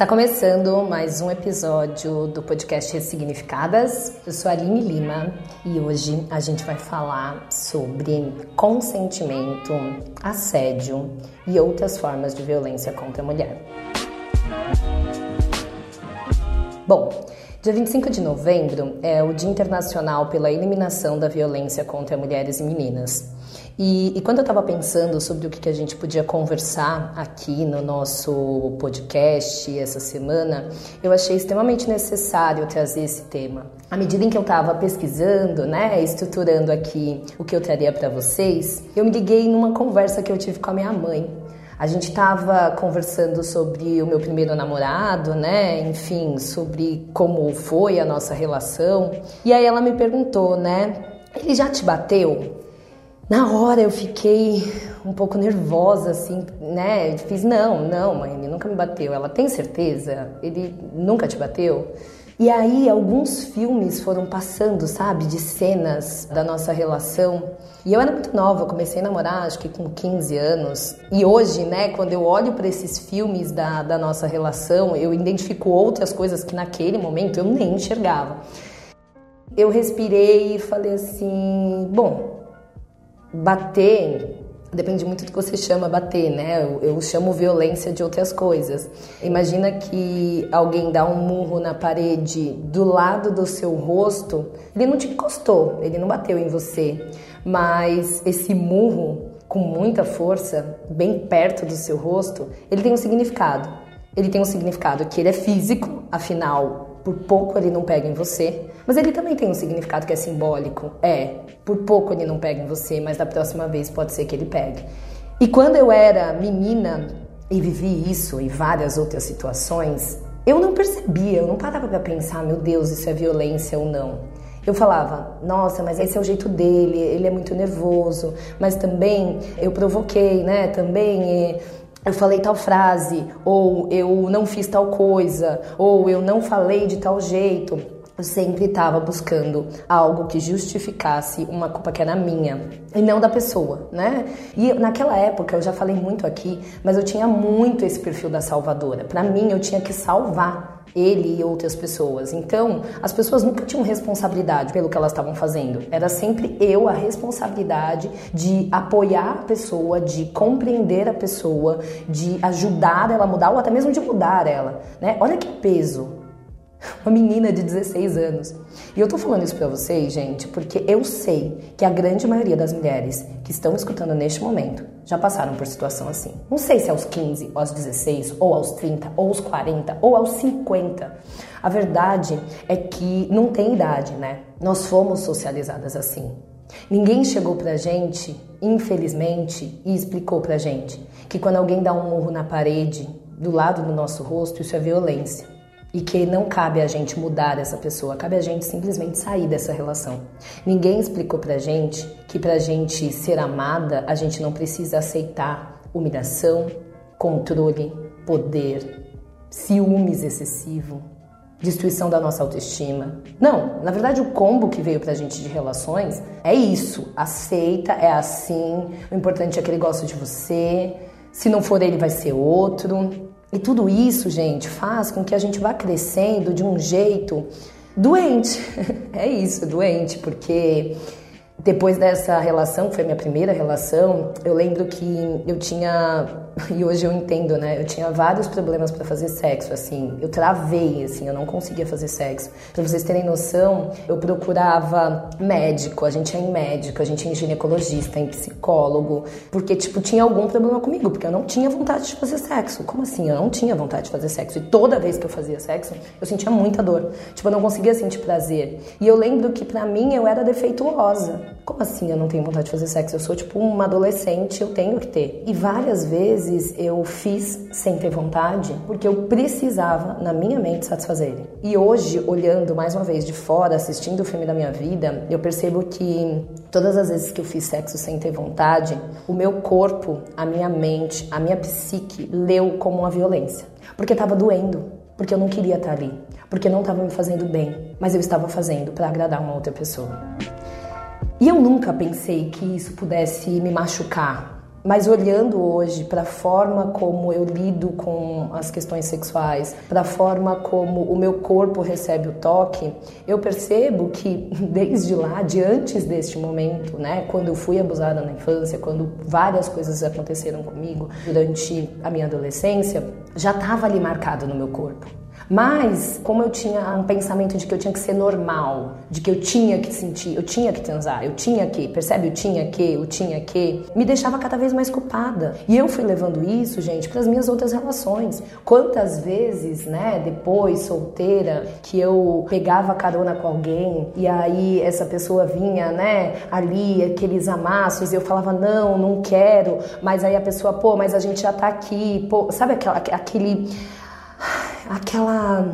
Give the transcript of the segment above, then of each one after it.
Está começando mais um episódio do podcast Ressignificadas. Eu sou a Aline Lima e hoje a gente vai falar sobre consentimento, assédio e outras formas de violência contra a mulher. Bom, dia 25 de novembro é o Dia Internacional pela Eliminação da Violência contra Mulheres e Meninas. E, e, quando eu estava pensando sobre o que, que a gente podia conversar aqui no nosso podcast essa semana, eu achei extremamente necessário trazer esse tema. À medida em que eu estava pesquisando, né, estruturando aqui o que eu traria para vocês, eu me liguei numa conversa que eu tive com a minha mãe. A gente estava conversando sobre o meu primeiro namorado, né? Enfim, sobre como foi a nossa relação. E aí ela me perguntou, né? Ele já te bateu? Na hora eu fiquei um pouco nervosa, assim, né? Fiz, não, não, mãe, ele nunca me bateu. Ela tem certeza? Ele nunca te bateu? E aí alguns filmes foram passando, sabe, de cenas da nossa relação. E eu era muito nova, comecei a namorar acho que com 15 anos. E hoje, né, quando eu olho para esses filmes da, da nossa relação, eu identifico outras coisas que naquele momento eu nem enxergava. Eu respirei e falei assim: bom, bater depende muito do que você chama bater, né? Eu, eu, chamo violência de outras coisas. Imagina que alguém dá um murro na parede do lado do seu rosto, ele não te encostou, ele não bateu em você, mas esse murro com muita força, bem perto do seu rosto, ele tem um significado. Ele tem um significado que ele é físico, afinal, por pouco ele não pega em você. Mas ele também tem um significado que é simbólico. É, por pouco ele não pega em você, mas da próxima vez pode ser que ele pegue. E quando eu era menina e vivi isso e várias outras situações, eu não percebia, eu não parava para pensar, meu Deus, isso é violência ou não. Eu falava, nossa, mas esse é o jeito dele, ele é muito nervoso, mas também eu provoquei, né? Também eu falei tal frase, ou eu não fiz tal coisa, ou eu não falei de tal jeito. Eu sempre estava buscando algo que justificasse uma culpa que era minha e não da pessoa, né? E naquela época, eu já falei muito aqui, mas eu tinha muito esse perfil da salvadora. Para mim, eu tinha que salvar ele e outras pessoas. Então, as pessoas nunca tinham responsabilidade pelo que elas estavam fazendo. Era sempre eu a responsabilidade de apoiar a pessoa, de compreender a pessoa, de ajudar ela a mudar ou até mesmo de mudar ela, né? Olha que peso uma menina de 16 anos. E eu tô falando isso para vocês, gente, porque eu sei que a grande maioria das mulheres que estão escutando neste momento já passaram por situação assim. Não sei se é aos 15, ou aos 16, ou aos 30, ou aos 40, ou aos 50. A verdade é que não tem idade, né? Nós fomos socializadas assim. Ninguém chegou pra gente, infelizmente, e explicou pra gente que quando alguém dá um murro na parede do lado do nosso rosto, isso é violência e que não cabe a gente mudar essa pessoa, cabe a gente simplesmente sair dessa relação. Ninguém explicou pra gente que pra gente ser amada, a gente não precisa aceitar humilhação, controle, poder, ciúmes excessivo, destruição da nossa autoestima. Não, na verdade o combo que veio pra gente de relações é isso. Aceita, é assim, o importante é que ele gosta de você, se não for ele vai ser outro. E tudo isso, gente, faz com que a gente vá crescendo de um jeito doente. É isso, doente, porque depois dessa relação, que foi minha primeira relação, eu lembro que eu tinha, e hoje eu entendo, né? Eu tinha vários problemas para fazer sexo, assim. Eu travei, assim, eu não conseguia fazer sexo. Para vocês terem noção, eu procurava médico, a gente é em médico, a gente é em ginecologista, em psicólogo, porque, tipo, tinha algum problema comigo, porque eu não tinha vontade de fazer sexo. Como assim? Eu não tinha vontade de fazer sexo. E toda vez que eu fazia sexo, eu sentia muita dor. Tipo, eu não conseguia sentir prazer. E eu lembro que para mim eu era defeituosa. Como assim eu não tenho vontade de fazer sexo? Eu sou tipo uma adolescente, eu tenho que ter. E várias vezes eu fiz sem ter vontade, porque eu precisava, na minha mente, satisfazer ele. E hoje, olhando mais uma vez de fora, assistindo o filme da minha vida, eu percebo que todas as vezes que eu fiz sexo sem ter vontade, o meu corpo, a minha mente, a minha psique leu como uma violência. Porque estava doendo, porque eu não queria estar ali, porque não estava me fazendo bem, mas eu estava fazendo para agradar uma outra pessoa. E eu nunca pensei que isso pudesse me machucar. Mas olhando hoje para a forma como eu lido com as questões sexuais, para a forma como o meu corpo recebe o toque, eu percebo que desde lá, de antes deste momento, né, quando eu fui abusada na infância, quando várias coisas aconteceram comigo durante a minha adolescência, já estava ali marcado no meu corpo. Mas, como eu tinha um pensamento de que eu tinha que ser normal, de que eu tinha que sentir, eu tinha que transar, eu tinha que, percebe? Eu tinha que, eu tinha que, me deixava cada vez mais culpada. E eu fui levando isso, gente, para as minhas outras relações. Quantas vezes, né, depois, solteira, que eu pegava carona com alguém e aí essa pessoa vinha, né, ali, aqueles amassos, e eu falava, não, não quero, mas aí a pessoa, pô, mas a gente já tá aqui, pô, sabe aquela, aquele aquela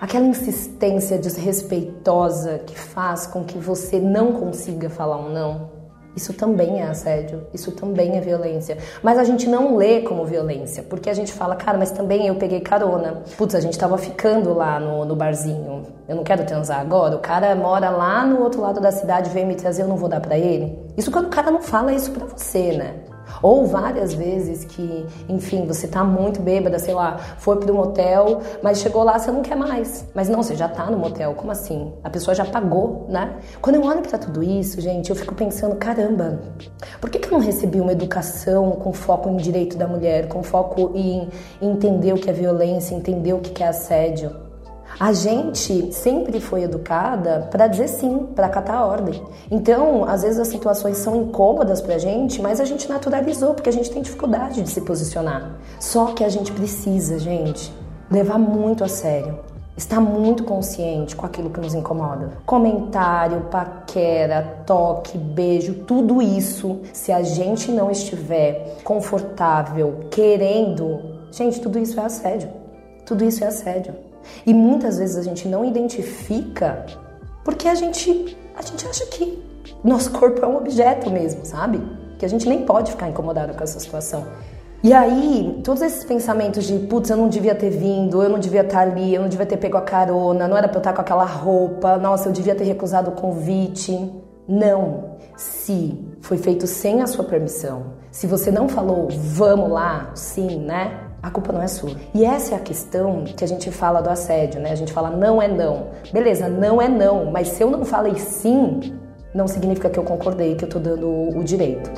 aquela insistência desrespeitosa que faz com que você não consiga falar um não. Isso também é assédio, isso também é violência. Mas a gente não lê como violência, porque a gente fala, cara, mas também eu peguei carona. Putz, a gente tava ficando lá no, no barzinho, eu não quero transar agora. O cara mora lá no outro lado da cidade, veio me trazer, eu não vou dar para ele. Isso quando o cara não fala isso pra você, né? Ou várias vezes que, enfim, você tá muito bêbada, sei lá, foi um motel, mas chegou lá, você não quer mais. Mas não, você já tá no motel, como assim? A pessoa já pagou, né? Quando eu olho para tudo isso, gente, eu fico pensando, caramba, por que, que eu não recebi uma educação com foco em direito da mulher, com foco em entender o que é violência, entender o que é assédio? A gente sempre foi educada para dizer sim, para acatar a ordem. Então, às vezes as situações são incômodas para a gente, mas a gente naturalizou porque a gente tem dificuldade de se posicionar. Só que a gente precisa, gente, levar muito a sério. Estar muito consciente com aquilo que nos incomoda. Comentário, paquera, toque, beijo, tudo isso, se a gente não estiver confortável, querendo, gente, tudo isso é assédio. Tudo isso é assédio. E muitas vezes a gente não identifica porque a gente, a gente acha que nosso corpo é um objeto mesmo, sabe? Que a gente nem pode ficar incomodado com essa situação. E aí, todos esses pensamentos de, putz, eu não devia ter vindo, eu não devia estar ali, eu não devia ter pego a carona, não era pra eu estar com aquela roupa, nossa, eu devia ter recusado o convite. Não. Se foi feito sem a sua permissão, se você não falou, vamos lá, sim, né? A culpa não é sua. E essa é a questão que a gente fala do assédio, né? A gente fala não é não. Beleza, não é não, mas se eu não falei sim, não significa que eu concordei, que eu tô dando o direito.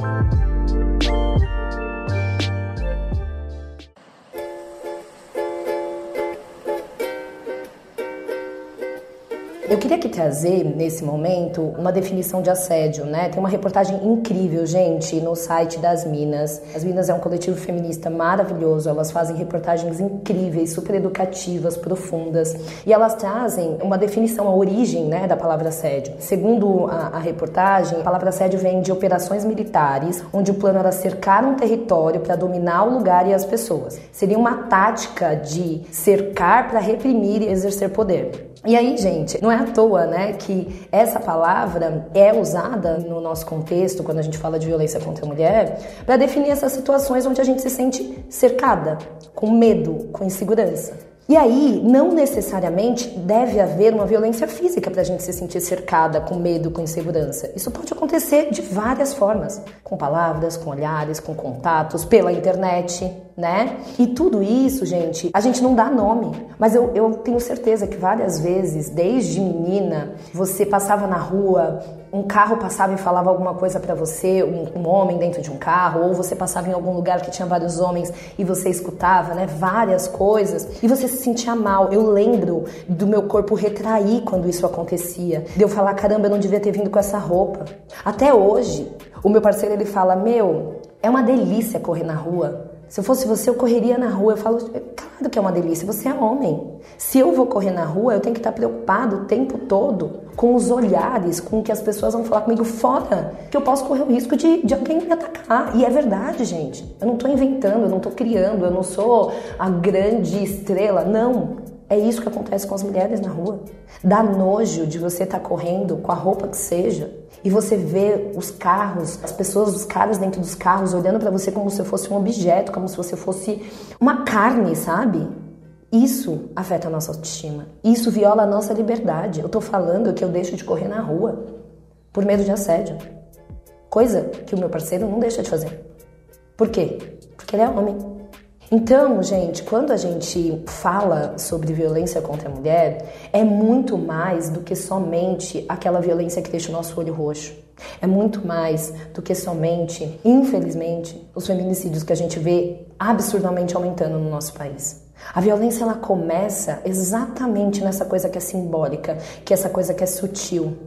Eu queria aqui trazer, nesse momento, uma definição de assédio, né? Tem uma reportagem incrível, gente, no site das Minas. As Minas é um coletivo feminista maravilhoso, elas fazem reportagens incríveis, super educativas, profundas, e elas trazem uma definição, a origem, né, da palavra assédio. Segundo a, a reportagem, a palavra assédio vem de operações militares, onde o plano era cercar um território para dominar o lugar e as pessoas. Seria uma tática de cercar para reprimir e exercer poder. E aí, gente, não é à toa, né, que essa palavra é usada no nosso contexto, quando a gente fala de violência contra a mulher, para definir essas situações onde a gente se sente cercada, com medo, com insegurança. E aí, não necessariamente deve haver uma violência física para a gente se sentir cercada, com medo, com insegurança. Isso pode acontecer de várias formas: com palavras, com olhares, com contatos, pela internet, né? E tudo isso, gente, a gente não dá nome, mas eu, eu tenho certeza que várias vezes, desde menina, você passava na rua, um carro passava e falava alguma coisa para você, um, um, homem dentro de um carro, ou você passava em algum lugar que tinha vários homens e você escutava, né, várias coisas, e você se sentia mal. Eu lembro do meu corpo retrair quando isso acontecia, de eu falar, caramba, eu não devia ter vindo com essa roupa. Até hoje, o meu parceiro ele fala, meu, é uma delícia correr na rua Se eu fosse você, eu correria na rua. Eu falo, claro que é uma delícia, você é homem. Se eu vou correr na rua, eu tenho que estar preocupado o tempo todo com os olhares, com o que as pessoas vão falar comigo fora, que eu posso correr o risco de, de alguém me atacar. E é verdade, gente. Eu não estou inventando, eu não estou criando, eu não sou a grande estrela. Não. É isso que acontece com as mulheres na rua. Dá nojo de você estar tá correndo com a roupa que seja e você vê os carros, as pessoas, os caras dentro dos carros olhando para você como se fosse um objeto, como se você fosse uma carne, sabe? Isso afeta a nossa autoestima. Isso viola a nossa liberdade. Eu tô falando que eu deixo de correr na rua por medo de assédio. Coisa que o meu parceiro não deixa de fazer. Por quê? Porque ele é homem. Então, gente, quando a gente fala sobre violência contra a mulher, é muito mais do que somente aquela violência que deixa o nosso olho roxo. É muito mais do que somente, infelizmente, os feminicídios que a gente vê absurdamente aumentando no nosso país. A violência ela começa exatamente nessa coisa que é simbólica, que é essa coisa que é sutil.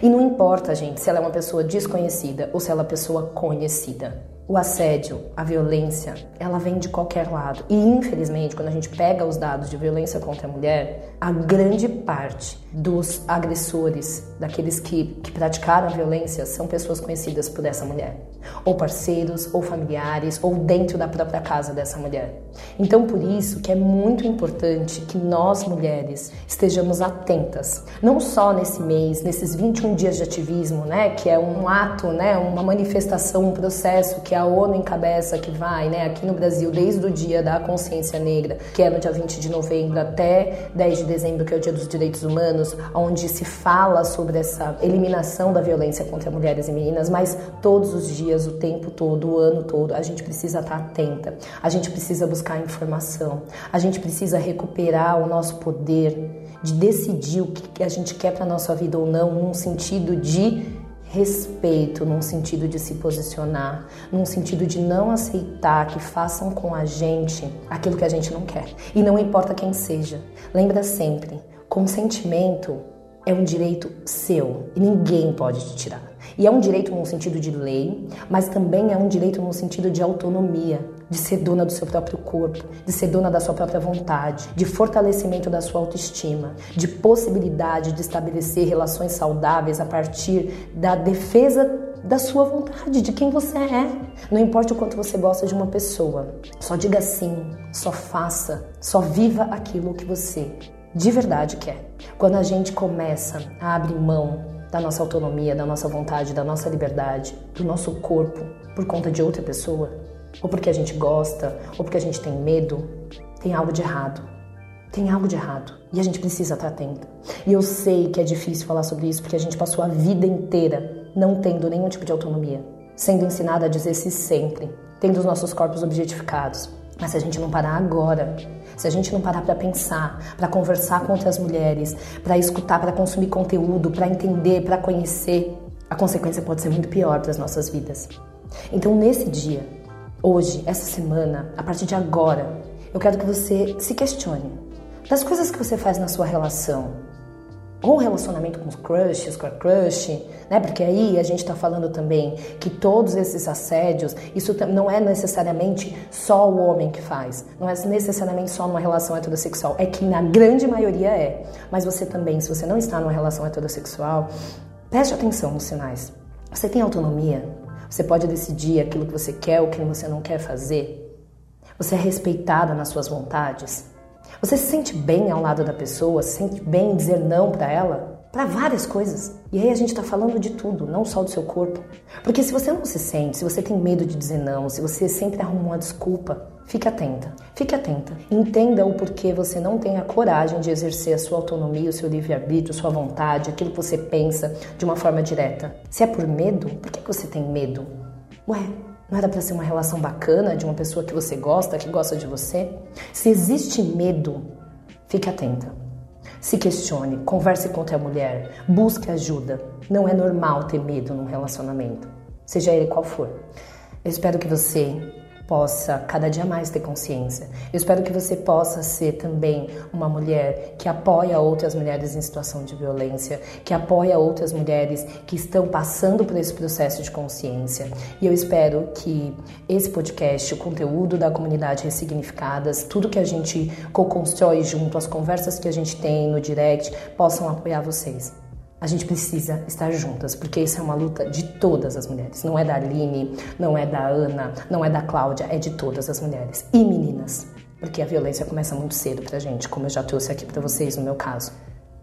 E não importa, gente, se ela é uma pessoa desconhecida ou se ela é uma pessoa conhecida. O assédio, a violência, ela vem de qualquer lado. E infelizmente, quando a gente pega os dados de violência contra a mulher, a grande parte dos agressores, daqueles que, que praticaram a violência, são pessoas conhecidas por essa mulher, ou parceiros, ou familiares, ou dentro da própria casa dessa mulher. Então, por isso que é muito importante que nós mulheres estejamos atentas, não só nesse mês, nesses 21 dias de ativismo, né, que é um ato, né, uma manifestação, um processo que a ONU encabeça, que vai, né, aqui no Brasil, desde o dia da consciência negra, que é no dia 20 de novembro até 10 de dezembro, que é o dia dos direitos humanos, onde se fala sobre essa eliminação da violência contra mulheres e meninas, mas todos os dias, o tempo todo, o ano todo, a gente precisa estar atenta, a gente precisa buscar informação, a gente precisa recuperar o nosso poder de decidir o que a gente quer para nossa vida ou não, num sentido de respeito, num sentido de se posicionar, num sentido de não aceitar que façam com a gente aquilo que a gente não quer. E não importa quem seja. Lembra sempre, consentimento é um direito seu e ninguém pode te tirar. E é um direito no sentido de lei, mas também é um direito no sentido de autonomia, de ser dona do seu próprio corpo, de ser dona da sua própria vontade, de fortalecimento da sua autoestima, de possibilidade de estabelecer relações saudáveis a partir da defesa da sua vontade, de quem você é. Não importa o quanto você gosta de uma pessoa, só diga sim, só faça, só viva aquilo que você de verdade quer. Quando a gente começa a abrir mão da nossa autonomia, da nossa vontade, da nossa liberdade, do nosso corpo por conta de outra pessoa, ou porque a gente gosta, ou porque a gente tem medo, tem algo de errado. Tem algo de errado e a gente precisa estar atento. E eu sei que é difícil falar sobre isso porque a gente passou a vida inteira não tendo nenhum tipo de autonomia, sendo ensinada a dizer sim sempre, tendo os nossos corpos objetificados. Mas se a gente não parar agora, se a gente não parar para pensar, para conversar com outras mulheres, para escutar, para consumir conteúdo, para entender, para conhecer, a consequência pode ser muito pior para as nossas vidas. Então, nesse dia, hoje, essa semana, a partir de agora, eu quero que você se questione das coisas que você faz na sua relação, ou relacionamento com os crushes, com a crush, né? Porque aí a gente está falando também que todos esses assédios, isso não é necessariamente só o homem que faz, não é necessariamente só numa relação heterossexual, é que na grande maioria é. Mas você também, se você não está numa relação heterossexual, preste atenção nos sinais. Você tem autonomia, você pode decidir aquilo que você quer ou que você não quer fazer. Você é respeitada nas suas vontades. Você se sente bem ao lado da pessoa, se sente bem em dizer não para ela? Para várias coisas. E aí a gente está falando de tudo, não só do seu corpo. Porque se você não se sente, se você tem medo de dizer não, se você sempre arruma uma desculpa, fique atenta. Fique atenta. Entenda o porquê você não tem a coragem de exercer a sua autonomia, o seu livre-arbítrio, sua vontade, aquilo que você pensa de uma forma direta. Se é por medo, por que você tem medo? Ué, não era para ser uma relação bacana de uma pessoa que você gosta, que gosta de você? Se existe medo, fique atenta. Se questione, converse com a mulher, busque ajuda. Não é normal ter medo num relacionamento, seja ele qual for. Eu espero que você possa cada dia mais ter consciência. Eu espero que você possa ser também uma mulher que apoia outras mulheres em situação de violência, que apoia outras mulheres que estão passando por esse processo de consciência. E eu espero que esse podcast, o conteúdo da comunidade Ressignificadas, tudo que a gente co-constrói junto, as conversas que a gente tem no direct, possam apoiar vocês. A gente precisa estar juntas, porque isso é uma luta de todas as mulheres. Não é da Aline, não é da Ana, não é da Cláudia, é de todas as mulheres. E meninas, porque a violência começa muito cedo pra gente, como eu já trouxe aqui para vocês no meu caso.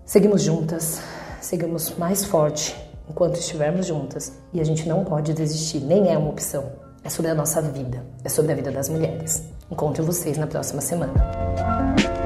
Seguimos juntas, seguimos mais forte enquanto estivermos juntas. E a gente não pode desistir, nem é uma opção. É sobre a nossa vida, é sobre a vida das mulheres. Encontro vocês na próxima semana.